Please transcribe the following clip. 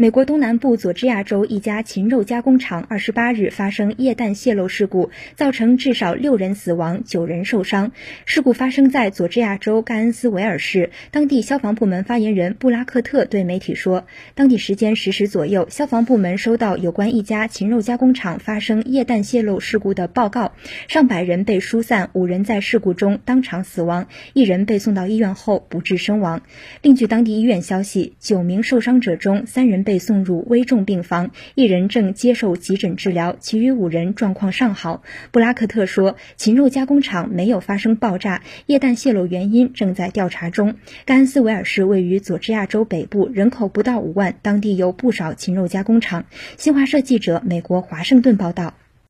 美国东南部佐治亚州一家禽肉加工厂二十八日发生液氮泄漏事故，造成至少六人死亡、九人受伤。事故发生在佐治亚州盖恩斯维尔市。当地消防部门发言人布拉克特对媒体说，当地时间十时左右，消防部门收到有关一家禽肉加工厂发生液氮泄漏事故的报告，上百人被疏散，五人在事故中当场死亡，一人被送到医院后不治身亡。另据当地医院消息，九名受伤者中，三人被被送入危重病房，一人正接受急诊治疗，其余五人状况尚好。布拉克特说，禽肉加工厂没有发生爆炸，液氮泄漏原因正在调查中。甘斯维尔市位于佐治亚州北部，人口不到五万，当地有不少禽肉加工厂。新华社记者美国华盛顿报道。